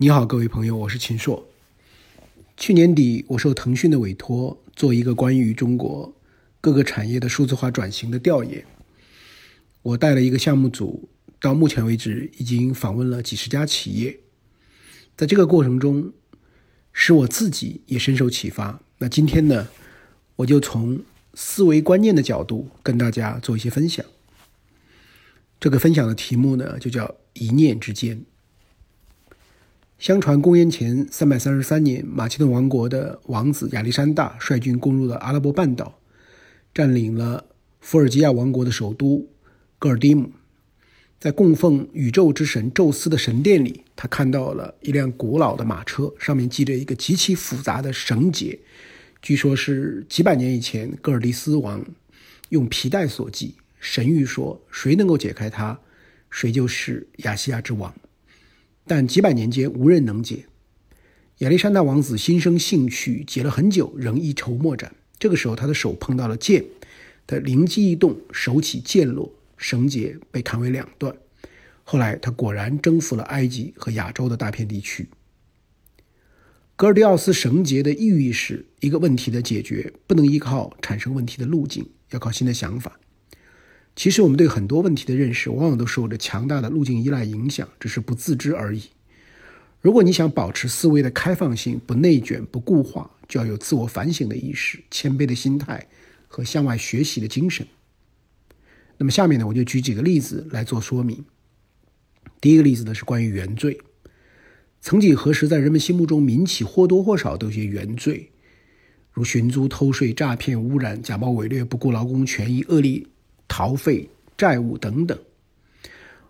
你好，各位朋友，我是秦朔。去年底，我受腾讯的委托，做一个关于中国各个产业的数字化转型的调研。我带了一个项目组，到目前为止已经访问了几十家企业。在这个过程中，使我自己也深受启发。那今天呢，我就从思维观念的角度跟大家做一些分享。这个分享的题目呢，就叫“一念之间”。相传公元前三百三十三年，马其顿王国的王子亚历山大率军攻入了阿拉伯半岛，占领了伏尔吉亚王国的首都戈尔迪姆。在供奉宇宙之神宙斯的神殿里，他看到了一辆古老的马车，上面系着一个极其复杂的绳结，据说是几百年以前戈尔迪斯王用皮带所系。神谕说，谁能够解开它，谁就是亚细亚之王。但几百年间无人能解。亚历山大王子心生兴趣，解了很久，仍一筹莫展。这个时候，他的手碰到了剑，他灵机一动，手起剑落，绳结被砍为两段。后来，他果然征服了埃及和亚洲的大片地区。格尔迪奥斯绳结的寓意是一个问题的解决不能依靠产生问题的路径，要靠新的想法。其实我们对很多问题的认识，往往都受着强大的路径依赖影响，只是不自知而已。如果你想保持思维的开放性，不内卷、不固化，就要有自我反省的意识、谦卑的心态和向外学习的精神。那么下面呢，我就举几个例子来做说明。第一个例子呢是关于原罪。曾几何时，在人们心目中，民企或多或少都有些原罪，如寻租、偷税、诈骗、污染、假冒伪劣、不顾劳工权益、恶劣。逃废、债务等等，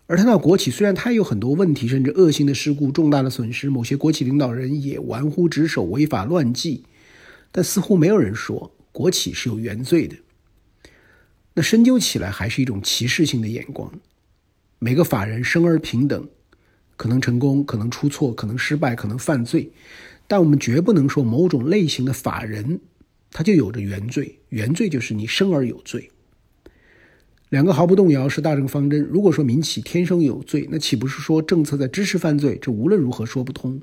而谈到国企，虽然它有很多问题，甚至恶性的事故、重大的损失，某些国企领导人也玩忽职守、违法乱纪，但似乎没有人说国企是有原罪的。那深究起来，还是一种歧视性的眼光。每个法人生而平等，可能成功，可能出错，可能失败，可能犯罪，但我们绝不能说某种类型的法人他就有着原罪。原罪就是你生而有罪。两个毫不动摇是大政方针。如果说民企天生有罪，那岂不是说政策在支持犯罪？这无论如何说不通。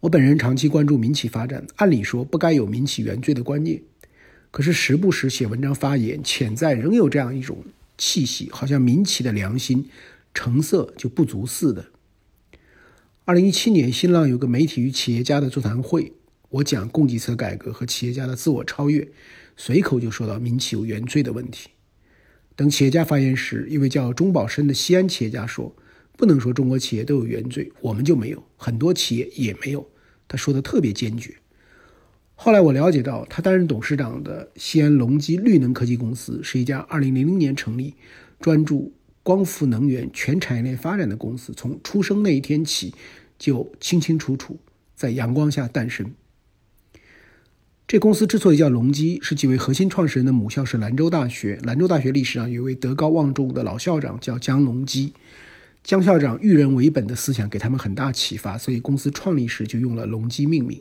我本人长期关注民企发展，按理说不该有民企原罪的观念，可是时不时写文章发言，潜在仍有这样一种气息，好像民企的良心成色就不足似的。二零一七年，新浪有个媒体与企业家的座谈会，我讲供给侧改革和企业家的自我超越，随口就说到民企有原罪的问题。等企业家发言时，一位叫钟宝生的西安企业家说：“不能说中国企业都有原罪，我们就没有，很多企业也没有。”他说的特别坚决。后来我了解到，他担任董事长的西安隆基绿能科技公司是一家2000年成立、专注光伏能源全产业链发展的公司，从出生那一天起就清清楚楚在阳光下诞生。这公司之所以叫隆基，是几位核心创始人的母校是兰州大学。兰州大学历史上有一位德高望重的老校长叫江隆基，江校长育人为本的思想给他们很大启发，所以公司创立时就用了隆基命名。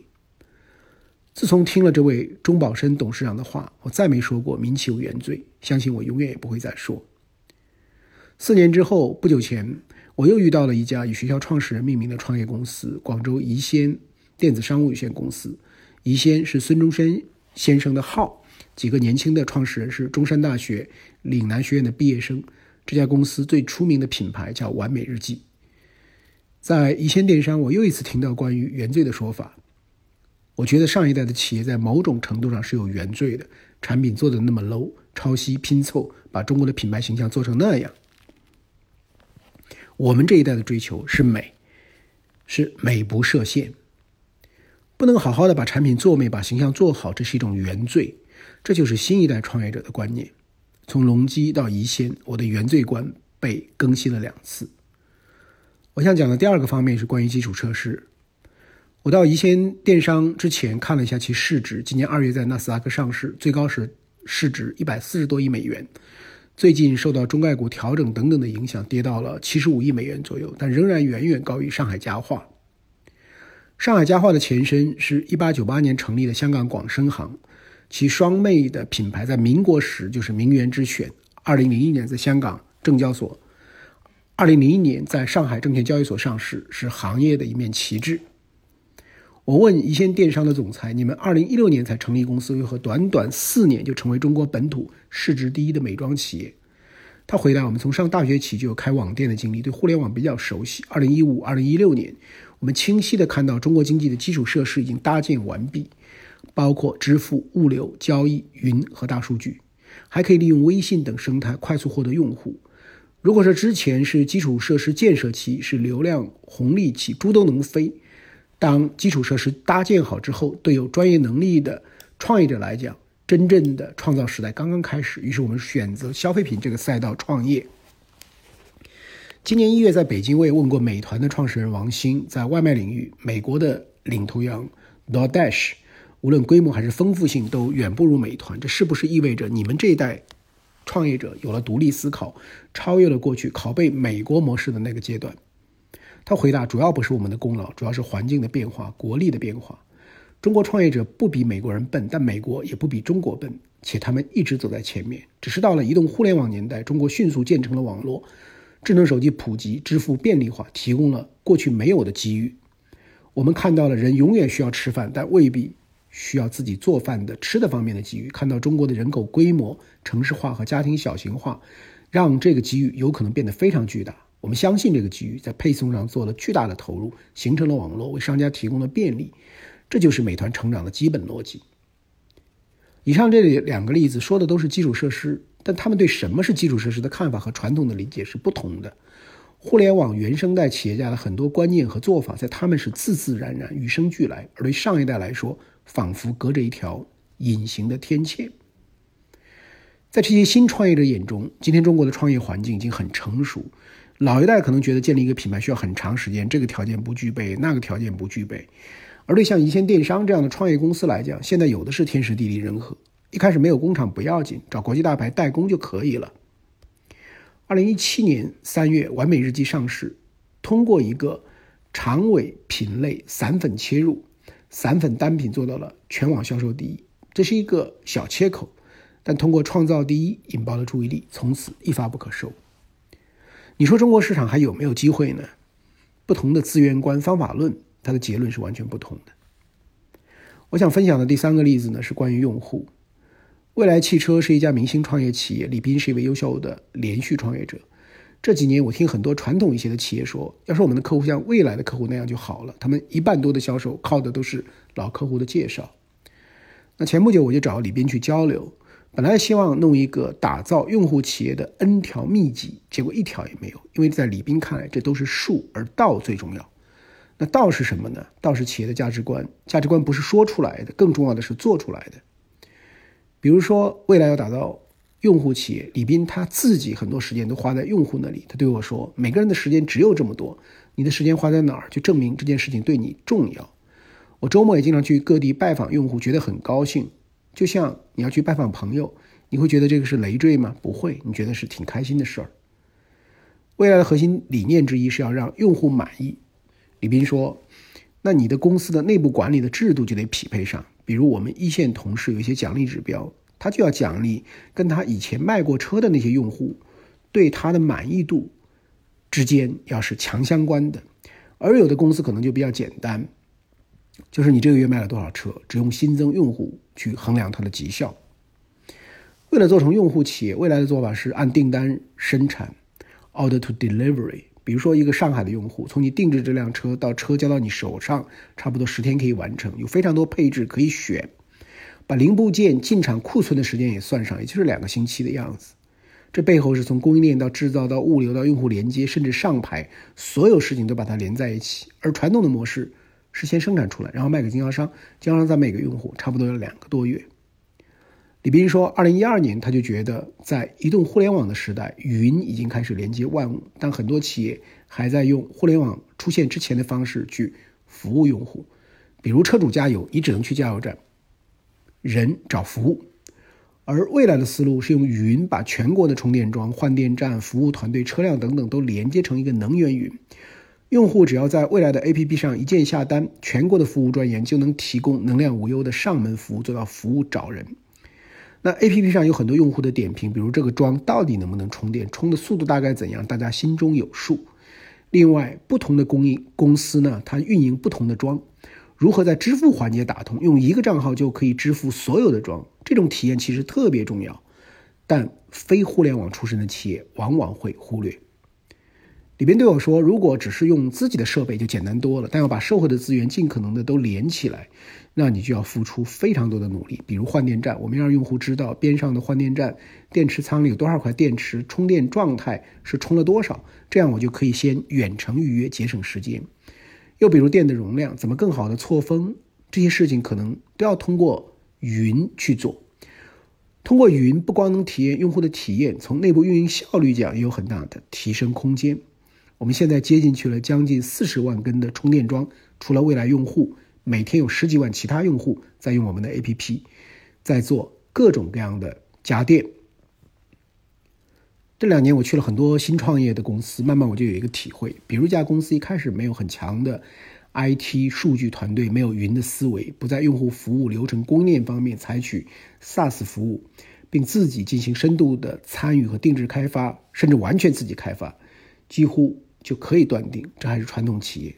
自从听了这位钟宝生董事长的话，我再没说过民企有原罪，相信我永远也不会再说。四年之后，不久前我又遇到了一家以学校创始人命名的创业公司——广州宜先电子商务有限公司。宜先是孙中山先生的号，几个年轻的创始人是中山大学岭南学院的毕业生。这家公司最出名的品牌叫完美日记。在宜先电商，我又一次听到关于原罪的说法。我觉得上一代的企业在某种程度上是有原罪的，产品做的那么 low，抄袭拼凑，把中国的品牌形象做成那样。我们这一代的追求是美，是美不设限。不能好好的把产品做美，把形象做好，这是一种原罪。这就是新一代创业者的观念。从隆基到宜先，我的原罪观被更新了两次。我想讲的第二个方面是关于基础设施。我到宜先电商之前看了一下其市值，今年二月在纳斯达克上市，最高是市值一百四十多亿美元。最近受到中概股调整等等的影响，跌到了七十五亿美元左右，但仍然远远高于上海家化。上海家化的前身是一八九八年成立的香港广生行，其双妹的品牌在民国时就是名媛之选。二零零一年在香港证交所二零零一年在上海证券交易所上市，是行业的一面旗帜。我问一线电商的总裁：“你们二零一六年才成立公司，为何短短四年就成为中国本土市值第一的美妆企业？”他回答：“我们从上大学起就有开网店的经历，对互联网比较熟悉。二零一五、二零一六年，我们清晰地看到中国经济的基础设施已经搭建完毕，包括支付、物流、交易、云和大数据，还可以利用微信等生态快速获得用户。”如果说之前是基础设施建设期，是流量红利期，猪都能飞。当基础设施搭建好之后，对有专业能力的创业者来讲，真正的创造时代刚刚开始。于是我们选择消费品这个赛道创业。今年一月，在北京，我也问过美团的创始人王兴，在外卖领域，美国的领头羊 DoorDash，无论规模还是丰富性，都远不如美团。这是不是意味着你们这一代？创业者有了独立思考，超越了过去拷贝美国模式的那个阶段。他回答：“主要不是我们的功劳，主要是环境的变化、国力的变化。中国创业者不比美国人笨，但美国也不比中国笨，且他们一直走在前面。只是到了移动互联网年代，中国迅速建成了网络，智能手机普及，支付便利化，提供了过去没有的机遇。我们看到了人永远需要吃饭，但未必。”需要自己做饭的吃的方面的机遇，看到中国的人口规模、城市化和家庭小型化，让这个机遇有可能变得非常巨大。我们相信这个机遇，在配送上做了巨大的投入，形成了网络，为商家提供了便利。这就是美团成长的基本逻辑。以上这里两个例子说的都是基础设施，但他们对什么是基础设施的看法和传统的理解是不同的。互联网原生代企业家的很多观念和做法，在他们是自自然然、与生俱来，而对上一代来说，仿佛隔着一条隐形的天堑。在这些新创业者眼中，今天中国的创业环境已经很成熟。老一代可能觉得建立一个品牌需要很长时间，这个条件不具备，那个条件不具备。而对像一线电商这样的创业公司来讲，现在有的是天时地利人和。一开始没有工厂不要紧，找国际大牌代工就可以了。二零一七年三月，完美日记上市，通过一个长尾品类散粉切入，散粉单品做到了全网销售第一，这是一个小切口，但通过创造第一引爆了注意力，从此一发不可收。你说中国市场还有没有机会呢？不同的资源观、方法论，它的结论是完全不同的。我想分享的第三个例子呢，是关于用户。未来汽车是一家明星创业企业，李斌是一位优秀的连续创业者。这几年，我听很多传统一些的企业说，要是我们的客户像未来的客户那样就好了。他们一半多的销售靠的都是老客户的介绍。那前不久我就找李斌去交流，本来希望弄一个打造用户企业的 N 条秘籍，结果一条也没有。因为在李斌看来，这都是术，而道最重要。那道是什么呢？道是企业的价值观，价值观不是说出来的，更重要的是做出来的。比如说，未来要打造用户企业，李斌他自己很多时间都花在用户那里。他对我说：“每个人的时间只有这么多，你的时间花在哪儿，就证明这件事情对你重要。”我周末也经常去各地拜访用户，觉得很高兴。就像你要去拜访朋友，你会觉得这个是累赘吗？不会，你觉得是挺开心的事儿。未来的核心理念之一是要让用户满意。李斌说：“那你的公司的内部管理的制度就得匹配上。”比如我们一线同事有一些奖励指标，他就要奖励跟他以前卖过车的那些用户，对他的满意度之间要是强相关的。而有的公司可能就比较简单，就是你这个月卖了多少车，只用新增用户去衡量它的绩效。为了做成用户企业，未来的做法是按订单生产，order to delivery。比如说，一个上海的用户，从你定制这辆车到车交到你手上，差不多十天可以完成，有非常多配置可以选，把零部件进厂库存的时间也算上，也就是两个星期的样子。这背后是从供应链到制造到物流到用户连接，甚至上牌，所有事情都把它连在一起。而传统的模式是先生产出来，然后卖给经销商，经销商再卖给用户，差不多要两个多月。李斌说，二零一二年他就觉得，在移动互联网的时代，云已经开始连接万物，但很多企业还在用互联网出现之前的方式去服务用户。比如车主加油，你只能去加油站，人找服务；而未来的思路是用云把全国的充电桩、换电站、服务团队、车辆等等都连接成一个能源云。用户只要在未来的 APP 上一键下单，全国的服务专员就能提供能量无忧的上门服务，做到服务找人。那 A P P 上有很多用户的点评，比如这个桩到底能不能充电，充的速度大概怎样，大家心中有数。另外，不同的供应公司呢，它运营不同的桩，如何在支付环节打通，用一个账号就可以支付所有的桩，这种体验其实特别重要，但非互联网出身的企业往往会忽略。里边对我说：“如果只是用自己的设备就简单多了，但要把社会的资源尽可能的都连起来，那你就要付出非常多的努力。比如换电站，我们要让用户知道边上的换电站电池仓里有多少块电池，充电状态是充了多少，这样我就可以先远程预约，节省时间。又比如电的容量，怎么更好的错峰，这些事情可能都要通过云去做。通过云，不光能体验用户的体验，从内部运营效率讲也有很大的提升空间。”我们现在接进去了将近四十万根的充电桩，除了未来用户，每天有十几万其他用户在用我们的 APP，在做各种各样的家电。这两年我去了很多新创业的公司，慢慢我就有一个体会，比如一家公司一开始没有很强的 IT 数据团队，没有云的思维，不在用户服务流程供应链方面采取 SaaS 服务，并自己进行深度的参与和定制开发，甚至完全自己开发，几乎。就可以断定，这还是传统企业。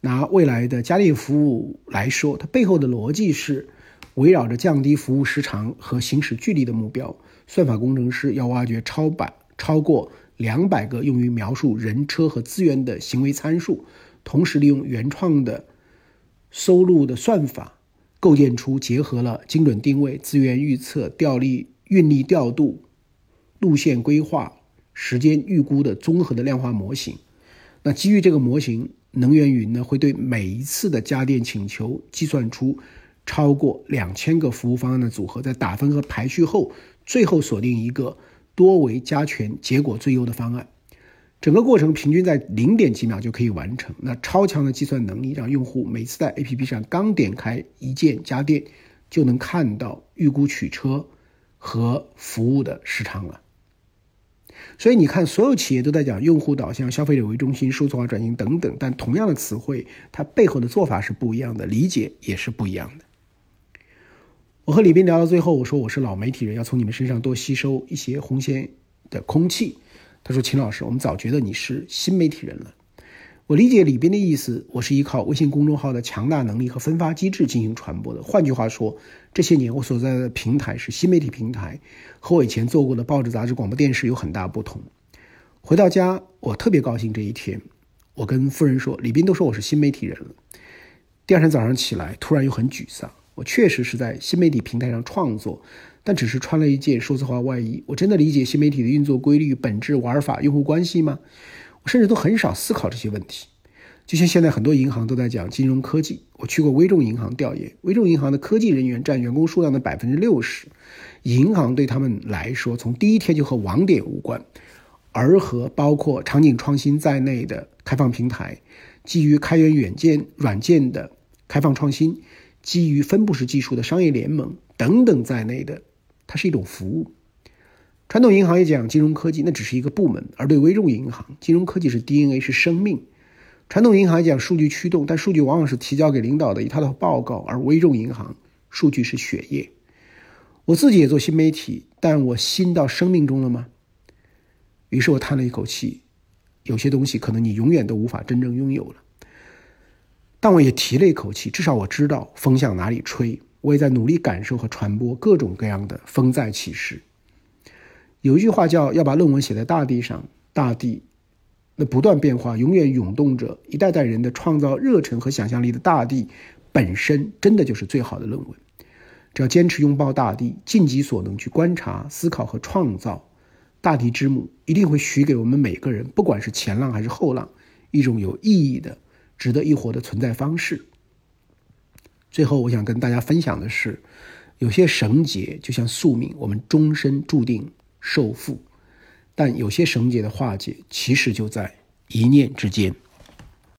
拿未来的家电服务来说，它背后的逻辑是围绕着降低服务时长和行驶距离的目标。算法工程师要挖掘超百超过两百个用于描述人车和资源的行为参数，同时利用原创的收录的算法，构建出结合了精准定位、资源预测、调力运力调度、路线规划。时间预估的综合的量化模型，那基于这个模型，能源云呢会对每一次的家电请求计算出超过两千个服务方案的组合，在打分和排序后，最后锁定一个多维加权结果最优的方案。整个过程平均在零点几秒就可以完成。那超强的计算能力让用户每次在 APP 上刚点开一键家电，就能看到预估取车和服务的时长了。所以你看，所有企业都在讲用户导向、消费者为中心、数字化转型等等，但同样的词汇，它背后的做法是不一样的，理解也是不一样的。我和李斌聊到最后，我说我是老媒体人，要从你们身上多吸收一些红线的空气。他说：“秦老师，我们早觉得你是新媒体人了。”我理解李斌的意思，我是依靠微信公众号的强大能力和分发机制进行传播的。换句话说，这些年我所在的平台是新媒体平台，和我以前做过的报纸、杂志、广播电视有很大不同。回到家，我特别高兴这一天。我跟夫人说，李斌都说我是新媒体人了。第二天早上起来，突然又很沮丧。我确实是在新媒体平台上创作，但只是穿了一件数字化外衣。我真的理解新媒体的运作规律、本质、玩法、用户关系吗？甚至都很少思考这些问题，就像现在很多银行都在讲金融科技。我去过微众银行调研，微众银行的科技人员占员工数量的百分之六十。银行对他们来说，从第一天就和网点无关，而和包括场景创新在内的开放平台、基于开源软件软件的开放创新、基于分布式技术的商业联盟等等在内的，它是一种服务。传统银行也讲金融科技，那只是一个部门；而对微众银行，金融科技是 DNA，是生命。传统银行也讲数据驱动，但数据往往是提交给领导的一套套报告，而微众银行数据是血液。我自己也做新媒体，但我新到生命中了吗？于是我叹了一口气，有些东西可能你永远都无法真正拥有了。但我也提了一口气，至少我知道风向哪里吹，我也在努力感受和传播各种各样的风在起时。有一句话叫“要把论文写在大地上”，大地那不断变化、永远涌动着一代代人的创造热忱和想象力的大地，本身真的就是最好的论文。只要坚持拥抱大地，尽己所能去观察、思考和创造，大地之母一定会许给我们每个人，不管是前浪还是后浪，一种有意义的、值得一活的存在方式。最后，我想跟大家分享的是，有些绳结就像宿命，我们终身注定。受缚，但有些绳结的化解，其实就在一念之间。